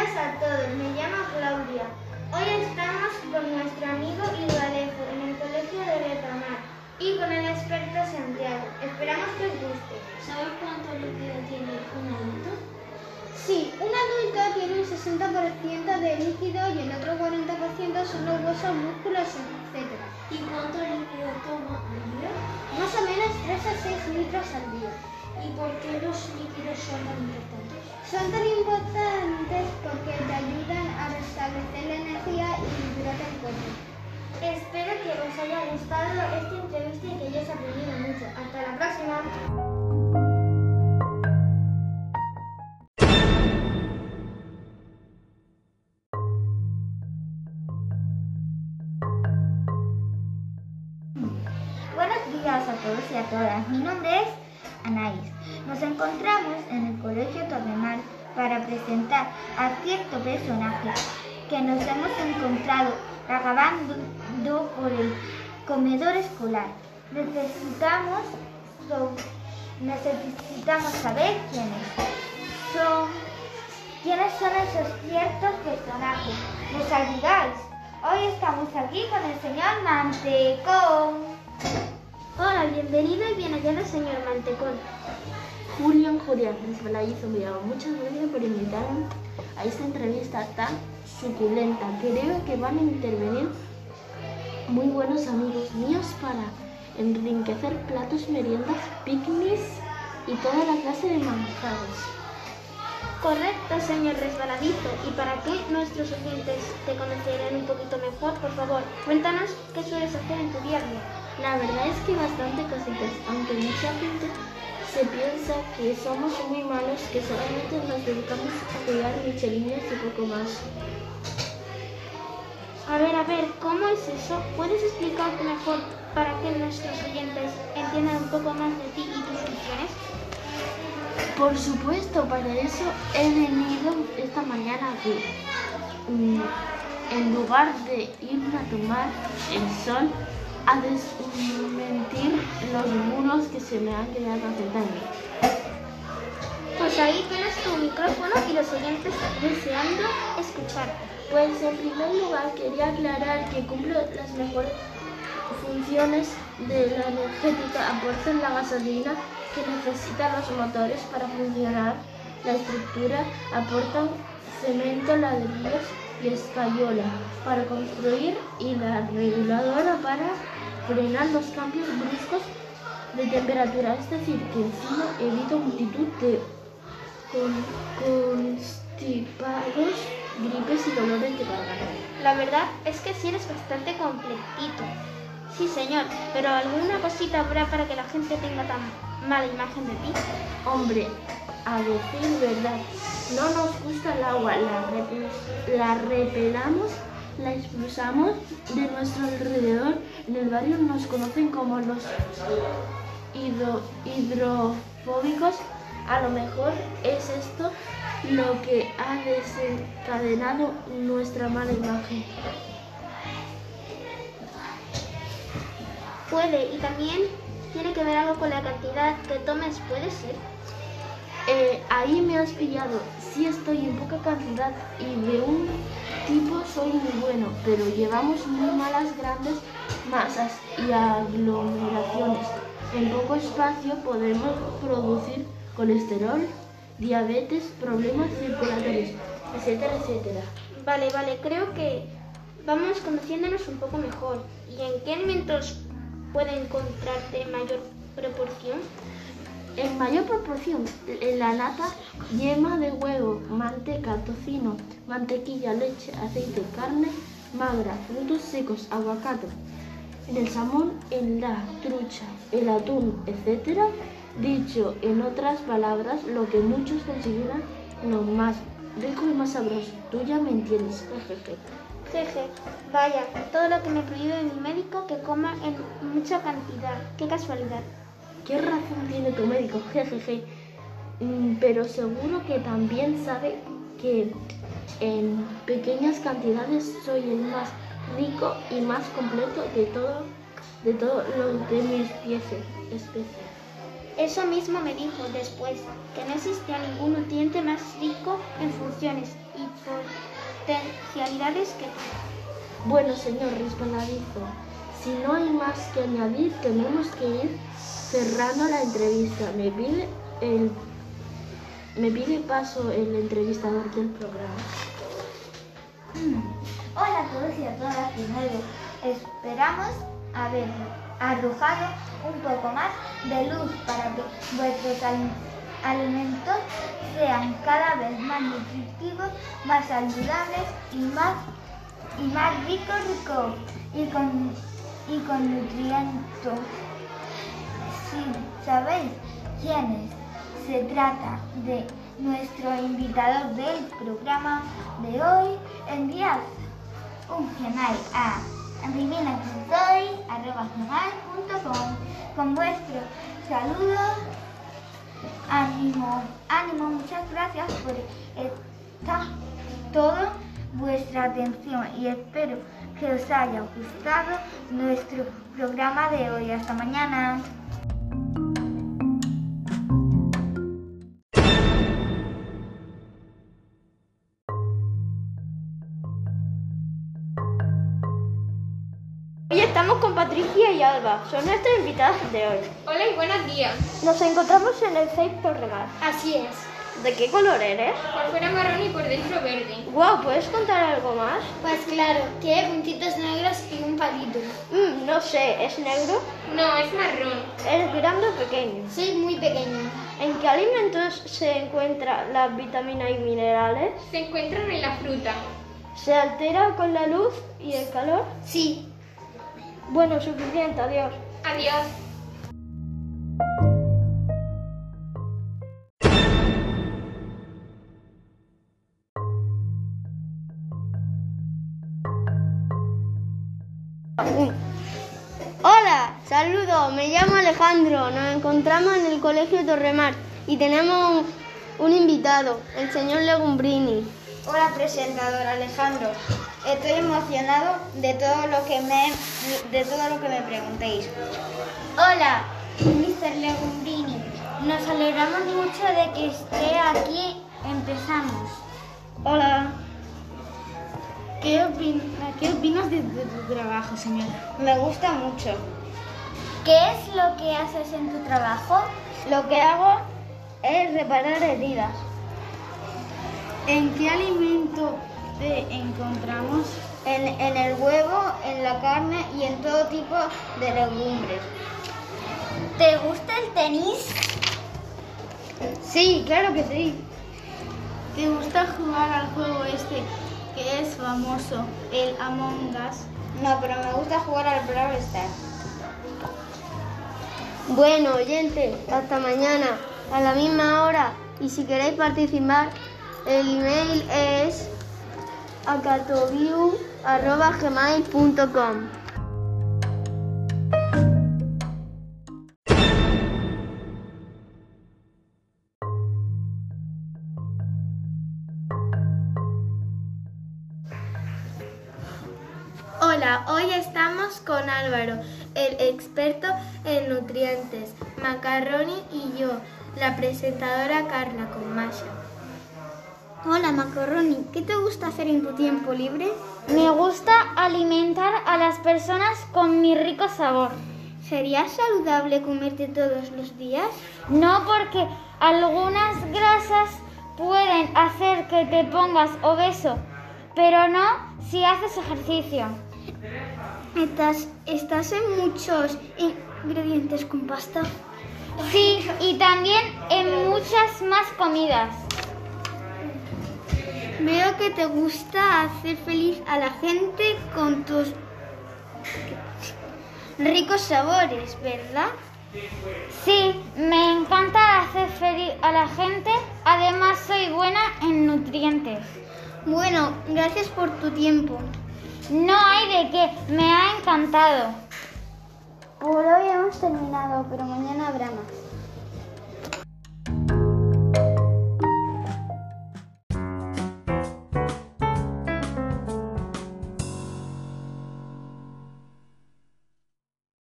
días a todos, me llamo Claudia. Hoy estamos con nuestro amigo Alejo en el colegio de Retamar y con el experto Santiago. Esperamos que os guste. ¿Sabes cuánto líquido tiene un adulto? Sí, un adulto tiene un 60% de líquido y el otro 40% son los huesos, músculos, etc. ¿Y cuánto líquido toma al día? Más o menos 3 a 6 litros al día. ¿Y por qué los líquidos son tan importantes? Son tan importantes porque te ayudan a restablecer la energía y hidratar el cuerpo. Espero que os haya gustado esta entrevista y que hayáis aprendido mucho. Hasta la próxima. Buenos días a todos y a todas. Mi nombre es Anaís. Nos encontramos en el Colegio Torremar para presentar a cierto personaje que nos hemos encontrado vagabando por el comedor escolar. Necesitamos, necesitamos saber quiénes son, quiénes son esos ciertos personajes. ¿Nos ayudáis? Hoy estamos aquí con el señor Mantecón. Hola, bienvenido y bien hallado, señor Mantecón. Julián Julián Resbaladizo llamo. Muchas gracias por invitarme a esta entrevista tan suculenta. Creo que van a intervenir muy buenos amigos míos para enriquecer platos, meriendas, picnics y toda la clase de manjares. Correcto, señor Resbaladizo. Y para que nuestros oyentes te conocieran un poquito mejor, por favor, cuéntanos qué sueles hacer en tu día a día. La verdad es que bastante cositas, aunque mucha gente se piensa que somos muy malos, que solamente nos dedicamos a cuidar michelines y poco más. A ver, a ver, ¿cómo es eso? ¿Puedes explicarte mejor para que nuestros oyentes entiendan un poco más de ti y tus funciones? Por supuesto, para eso he venido esta mañana aquí. Mm, En lugar de irme a tomar el sol, a desmentir los muros que se me han quedado mí. Pues ahí tienes tu micrófono y los oyentes deseando escucharte. Pues en primer lugar quería aclarar que cumplo las mejores funciones de la energética, aportan la gasolina que necesitan los motores para funcionar, la estructura, aportan cemento, ladrillos y escayola para construir y la reguladora para frenar los cambios bruscos de temperatura, es decir, que encima evita multitud de con- constipados, gripes y dolores de garganta. La verdad es que sí eres bastante completito. Sí, señor, pero ¿alguna cosita habrá para que la gente tenga tan mala imagen de ti? Hombre, a decir verdad, no nos gusta el agua, la, repe- la repelamos, la expulsamos de nuestro alrededor. En el barrio nos conocen como los hidro- hidrofóbicos. A lo mejor es esto lo que ha desencadenado nuestra mala imagen. Puede, y también tiene que ver algo con la cantidad que tomes, puede ser. Eh, ahí me has pillado. Sí estoy en poca cantidad y de un soy muy bueno, pero llevamos muy malas grandes masas y aglomeraciones. En poco espacio podemos producir colesterol, diabetes, problemas circulatorios, etcétera, etcétera. Vale, vale, creo que vamos conociéndonos un poco mejor. ¿Y en qué alimentos puede encontrarte mayor proporción? En mayor proporción, en la nata, yema de huevo, manteca, tocino, mantequilla, leche, aceite, carne magra, frutos secos, aguacate. En el salmón, en la trucha, el atún, etc. Dicho en otras palabras, lo que muchos consideran lo más rico y más sabroso. Tú ya me entiendes. jejeje. Jeje, vaya, todo lo que me prohíbe mi médico que coma en mucha cantidad. Qué casualidad. ¿Qué razón tiene tu médico? Jejeje. Mm, Pero seguro que también sabe que en pequeñas cantidades soy el más rico y más completo de todo de todos los de mis especies. especies. Eso mismo me dijo después, que no existía ningún nutriente más rico en funciones y potencialidades que Bueno, señor Resbaladizo, si no hay más que añadir, tenemos que ir cerrando la entrevista. Me pide el me pide paso el entrevistador del programa. Hola a todos y a todas de nuevo. Esperamos haber arrojado un poco más de luz para que vuestros al- alimentos sean cada vez más nutritivos, más saludables y más, y más ricos, ricos y con, y con nutrientes. Si sabéis quiénes se trata de nuestro invitado del programa de hoy, enviad un Gmail a adivinaquiensoy@gmail.com con vuestro saludo. Ánimo, ánimo, muchas gracias por esta toda vuestra atención y espero que os haya gustado nuestro programa de hoy. Hasta mañana. Patricia y Alba, son nuestras invitadas de hoy. Hola y buenos días. Nos encontramos en el 6 por remar. Así es. ¿De qué color eres? Por fuera marrón y por dentro verde. Guau, ¿puedes contar algo más? Pues claro, tiene puntitos negros y un palito. Mm, no sé, ¿es negro? No, es marrón. ¿Es grande o pequeño? Soy muy pequeña. ¿En qué alimentos se encuentran las vitaminas y minerales? Se encuentran en la fruta. ¿Se altera con la luz y el calor? Sí, Bueno, suficiente, adiós. Adiós. Hola, saludo, me llamo Alejandro, nos encontramos en el Colegio Torremar y tenemos un, un invitado, el señor Legumbrini. Hola presentador Alejandro, estoy emocionado de todo lo que me de todo lo que me preguntéis. Hola, Mr. Legumbrini, nos alegramos mucho de que esté aquí. Empezamos. Hola. ¿Qué, opin- ¿Qué opinas de, de tu trabajo, señora? Me gusta mucho. ¿Qué es lo que haces en tu trabajo? Lo que hago es reparar heridas. ¿En qué alimento encontramos? En, en el huevo, en la carne y en todo tipo de legumbres. ¿Te gusta el tenis? Sí, claro que sí. ¿Te gusta jugar al juego este que es famoso, el Among Us? No, pero me gusta jugar al Brawl Stars. Bueno, oyente, hasta mañana, a la misma hora. Y si queréis participar, el email es acatoviu.gmail.com Hola, hoy estamos con Álvaro, el experto en nutrientes, Macaroni y yo, la presentadora Carla con Masha. Hola Macaroni, ¿qué te gusta hacer en tu tiempo libre? Me gusta alimentar a las personas con mi rico sabor. ¿Sería saludable comerte todos los días? No porque algunas grasas pueden hacer que te pongas obeso, pero no si haces ejercicio. ¿Estás, estás en muchos ingredientes con pasta? Sí, y también en muchas más comidas. Que te gusta hacer feliz a la gente con tus ricos sabores, ¿verdad? Sí, me encanta hacer feliz a la gente. Además, soy buena en nutrientes. Bueno, gracias por tu tiempo. No hay de qué, me ha encantado. Por hoy hemos terminado, pero mañana habrá más.